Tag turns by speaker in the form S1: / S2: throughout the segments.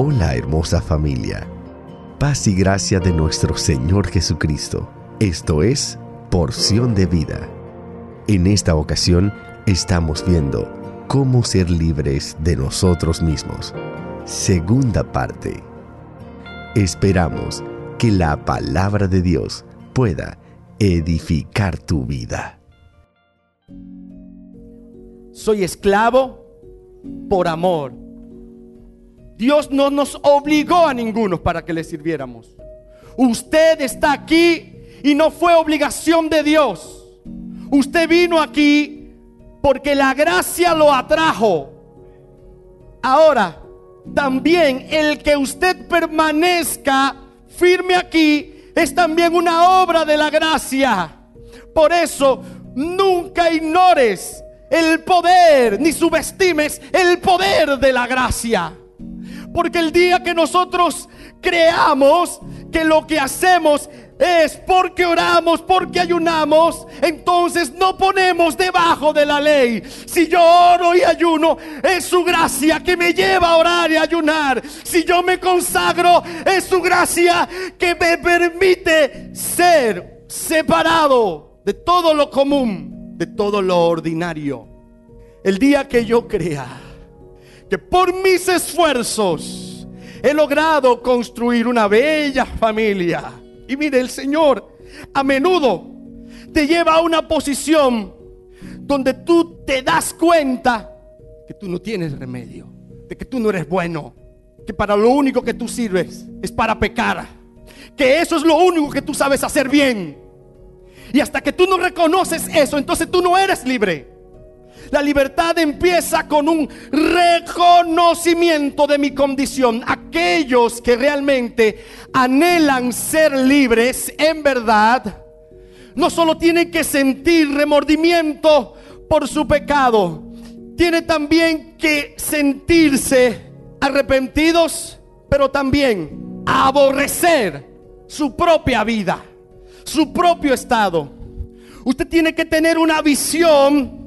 S1: Hola hermosa familia. Paz y gracia de nuestro Señor Jesucristo. Esto es porción de vida. En esta ocasión estamos viendo cómo ser libres de nosotros mismos. Segunda parte. Esperamos que la palabra de Dios pueda edificar tu vida.
S2: Soy esclavo por amor. Dios no nos obligó a ninguno para que le sirviéramos. Usted está aquí y no fue obligación de Dios. Usted vino aquí porque la gracia lo atrajo. Ahora, también el que usted permanezca firme aquí es también una obra de la gracia. Por eso, nunca ignores el poder, ni subestimes el poder de la gracia. Porque el día que nosotros creamos que lo que hacemos es porque oramos, porque ayunamos, entonces no ponemos debajo de la ley. Si yo oro y ayuno, es su gracia que me lleva a orar y ayunar. Si yo me consagro, es su gracia que me permite ser separado de todo lo común, de todo lo ordinario. El día que yo crea que por mis esfuerzos he logrado construir una bella familia, y mire, el Señor a menudo te lleva a una posición donde tú te das cuenta que tú no tienes remedio, de que tú no eres bueno, que para lo único que tú sirves es para pecar, que eso es lo único que tú sabes hacer bien. Y hasta que tú no reconoces eso, entonces tú no eres libre. La libertad empieza con un reconocimiento de mi condición. Aquellos que realmente anhelan ser libres en verdad, no solo tienen que sentir remordimiento por su pecado, tienen también que sentirse arrepentidos, pero también aborrecer su propia vida, su propio estado. Usted tiene que tener una visión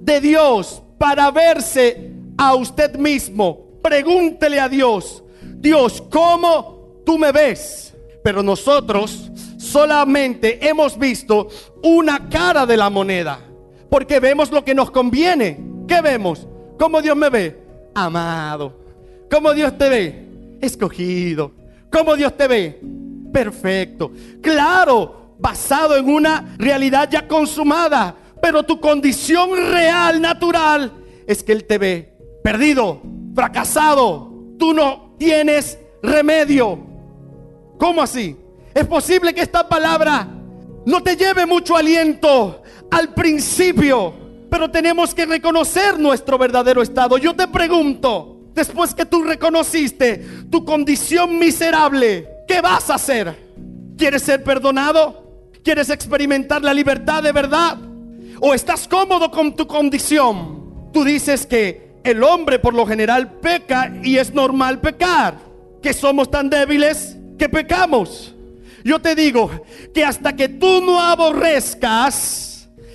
S2: de Dios para verse a usted mismo. Pregúntele a Dios, Dios, ¿cómo tú me ves? Pero nosotros solamente hemos visto una cara de la moneda, porque vemos lo que nos conviene. ¿Qué vemos? ¿Cómo Dios me ve? Amado. ¿Cómo Dios te ve? Escogido. ¿Cómo Dios te ve? Perfecto. Claro, basado en una realidad ya consumada pero tu condición real, natural, es que Él te ve perdido, fracasado. Tú no tienes remedio. ¿Cómo así? Es posible que esta palabra no te lleve mucho aliento al principio, pero tenemos que reconocer nuestro verdadero estado. Yo te pregunto, después que tú reconociste tu condición miserable, ¿qué vas a hacer? ¿Quieres ser perdonado? ¿Quieres experimentar la libertad de verdad? O estás cómodo con tu condición. Tú dices que el hombre por lo general peca y es normal pecar, que somos tan débiles que pecamos. Yo te digo que hasta que tú no aborrezcas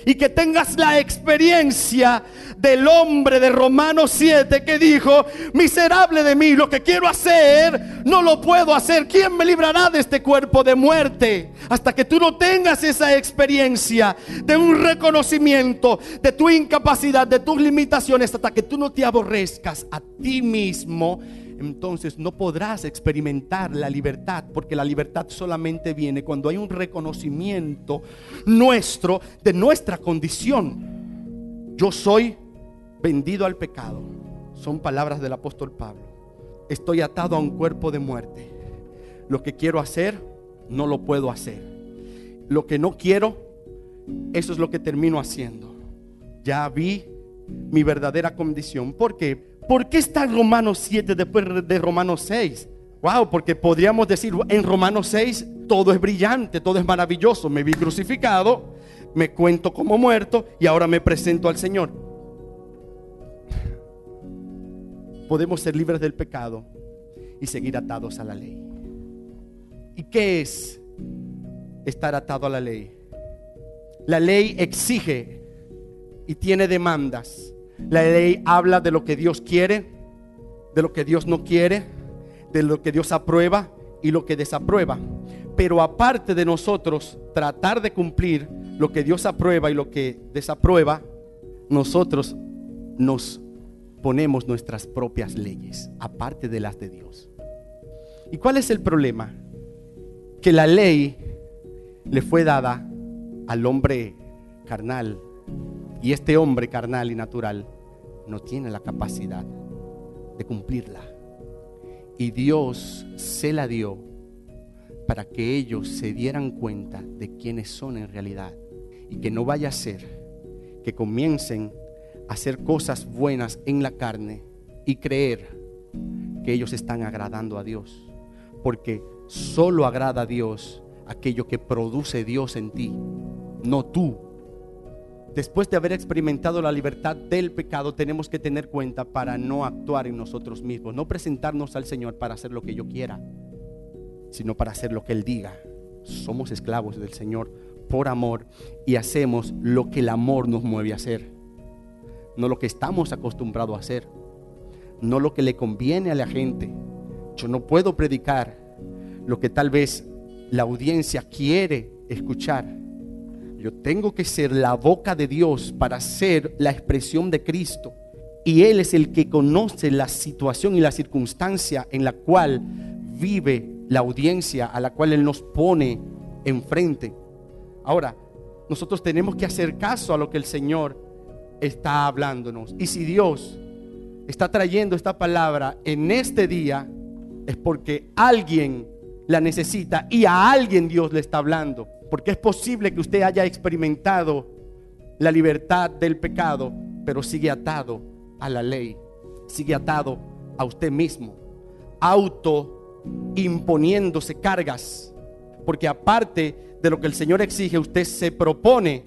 S2: y que tengas la experiencia del hombre de Romanos 7 que dijo, miserable de mí, lo que quiero hacer, no lo puedo hacer. ¿Quién me librará de este cuerpo de muerte? Hasta que tú no tengas esa experiencia de un reconocimiento de tu incapacidad, de tus limitaciones, hasta que tú no te aborrezcas a ti mismo entonces no podrás experimentar la libertad, porque la libertad solamente viene cuando hay un reconocimiento nuestro de nuestra condición. Yo soy vendido al pecado. Son palabras del apóstol Pablo. Estoy atado a un cuerpo de muerte. Lo que quiero hacer, no lo puedo hacer. Lo que no quiero, eso es lo que termino haciendo. Ya vi mi verdadera condición. ¿Por qué? ¿Por qué está Romanos 7 después de Romanos 6? Wow, porque podríamos decir, en Romanos 6 todo es brillante, todo es maravilloso. Me vi crucificado, me cuento como muerto y ahora me presento al Señor. Podemos ser libres del pecado y seguir atados a la ley. ¿Y qué es estar atado a la ley? La ley exige y tiene demandas la ley habla de lo que Dios quiere, de lo que Dios no quiere. de lo que Dios aprueba y lo que desaprueba. Pero aparte de nosotros tratar de cumplir lo que Dios aprueba y lo que desaprueba, nosotros nos ponemos nuestras propias leyes, aparte de las de Dios. ¿Y cuál es el problema? Que la ley le fue dada al hombre carnal y este hombre carnal y natural no tiene la capacidad de cumplirla. Y Dios se la dio para que ellos se dieran cuenta de quiénes son en realidad y que no vaya a ser que comiencen a hacer cosas buenas en la carne y creer que ellos están agradando a Dios, porque solo agrada a Dios aquello que produce Dios en ti, no tú. Después de haber experimentado la libertad del pecado, tenemos que tener cuenta para no actuar en nosotros mismos, no presentarnos al Señor para hacer lo que yo quiera, sino para hacer lo que Él diga. Somos esclavos del Señor por amor y hacemos lo que el amor nos mueve a hacer, no lo que estamos acostumbrados a hacer, no lo que le conviene a la gente. Yo no puedo predicar lo que tal vez la audiencia quiere escuchar. Yo tengo que ser la boca de Dios para ser la expresión de Cristo. Y Él es el que conoce la situación y la circunstancia en la cual vive la audiencia, a la cual Él nos pone enfrente. Ahora, nosotros tenemos que hacer caso a lo que el Señor está hablándonos. Y si Dios está trayendo esta palabra en este día, es porque alguien la necesita y a alguien Dios le está hablando. Porque es posible que usted haya experimentado la libertad del pecado, pero sigue atado a la ley, sigue atado a usted mismo, auto imponiéndose cargas. Porque aparte de lo que el Señor exige, usted se propone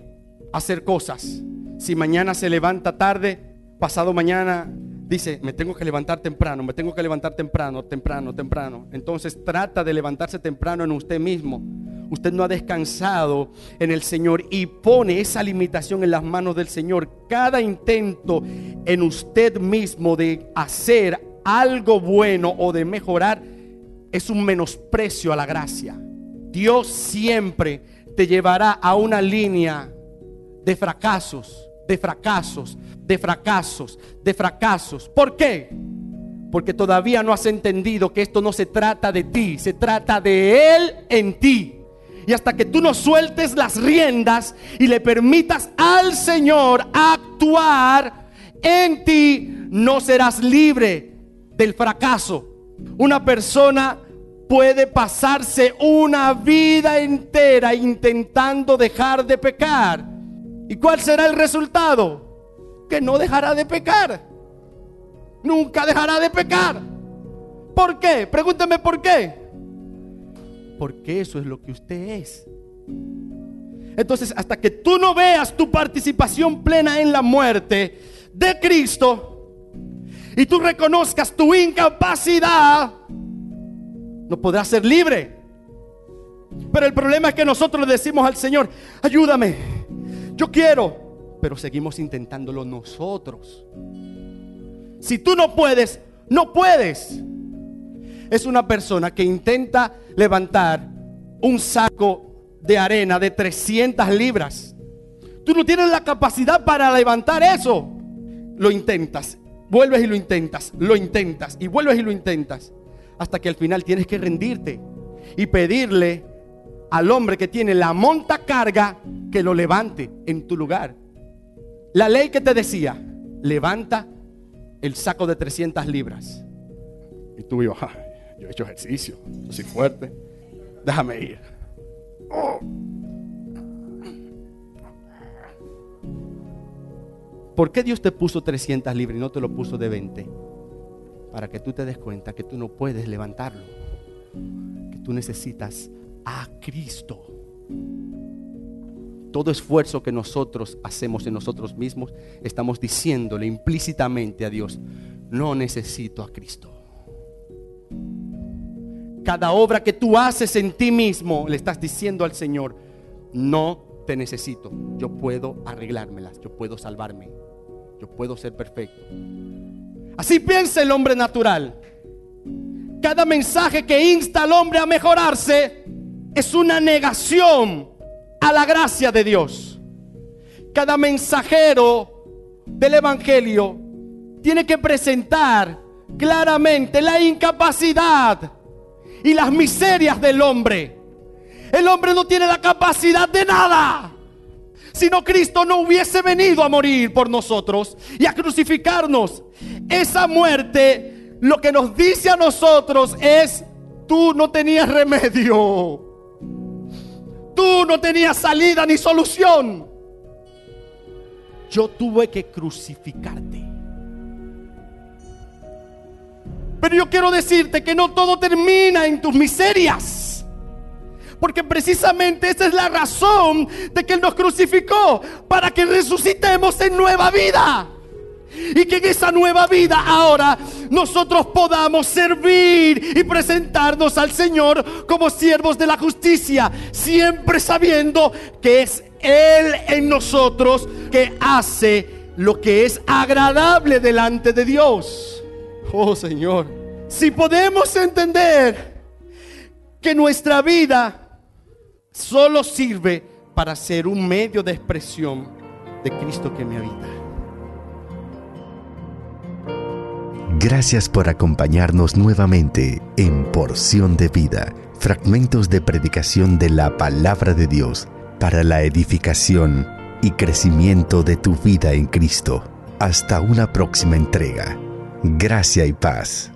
S2: hacer cosas. Si mañana se levanta tarde, pasado mañana dice, me tengo que levantar temprano, me tengo que levantar temprano, temprano, temprano. Entonces trata de levantarse temprano en usted mismo. Usted no ha descansado en el Señor y pone esa limitación en las manos del Señor. Cada intento en usted mismo de hacer algo bueno o de mejorar es un menosprecio a la gracia. Dios siempre te llevará a una línea de fracasos, de fracasos, de fracasos, de fracasos. ¿Por qué? Porque todavía no has entendido que esto no se trata de ti, se trata de Él en ti. Y hasta que tú no sueltes las riendas y le permitas al Señor actuar en ti, no serás libre del fracaso. Una persona puede pasarse una vida entera intentando dejar de pecar. ¿Y cuál será el resultado? que no dejará de pecar. Nunca dejará de pecar. ¿Por qué? Pregúntame por qué. Porque eso es lo que usted es. Entonces, hasta que tú no veas tu participación plena en la muerte de Cristo y tú reconozcas tu incapacidad, no podrás ser libre. Pero el problema es que nosotros le decimos al Señor, ayúdame, yo quiero, pero seguimos intentándolo nosotros. Si tú no puedes, no puedes. Es una persona que intenta levantar un saco de arena de 300 libras. Tú no tienes la capacidad para levantar eso. Lo intentas, vuelves y lo intentas, lo intentas y vuelves y lo intentas. Hasta que al final tienes que rendirte y pedirle al hombre que tiene la monta carga que lo levante en tu lugar. La ley que te decía, levanta el saco de 300 libras. Y tú yo, yo he hecho ejercicio, yo soy fuerte, déjame ir. Oh. ¿Por qué Dios te puso 300 libras y no te lo puso de 20? Para que tú te des cuenta que tú no puedes levantarlo, que tú necesitas a Cristo todo esfuerzo que nosotros hacemos en nosotros mismos, estamos diciéndole implícitamente a Dios, no necesito a Cristo. Cada obra que tú haces en ti mismo, le estás diciendo al Señor, no te necesito, yo puedo arreglármelas, yo puedo salvarme, yo puedo ser perfecto. Así piensa el hombre natural. cada mensaje que insta al hombre a mejorarse es una negación a la gracia de Dios. Cada mensajero del Evangelio tiene que presentar claramente la incapacidad y las miserias del hombre. El hombre no tiene la capacidad de nada. Si no, Cristo no hubiese venido a morir por nosotros y a crucificarnos. Esa muerte lo que nos dice a nosotros es, tú no tenías remedio. Tú no tenías salida ni solución. Yo tuve que crucificarte. Pero yo quiero decirte que no todo termina en tus miserias. Porque precisamente esa es la razón de que Él nos crucificó. Para que resucitemos en nueva vida. Y que en esa nueva vida ahora nosotros podamos servir y presentarnos al Señor como siervos de la justicia. Siempre sabiendo que es Él en nosotros que hace lo que es agradable delante de Dios. Oh Señor, si podemos entender que nuestra vida solo sirve para ser un medio de expresión de Cristo que me habita.
S1: Gracias por acompañarnos nuevamente en Porción de Vida, fragmentos de predicación de la palabra de Dios para la edificación y crecimiento de tu vida en Cristo. Hasta una próxima entrega. Gracia y paz.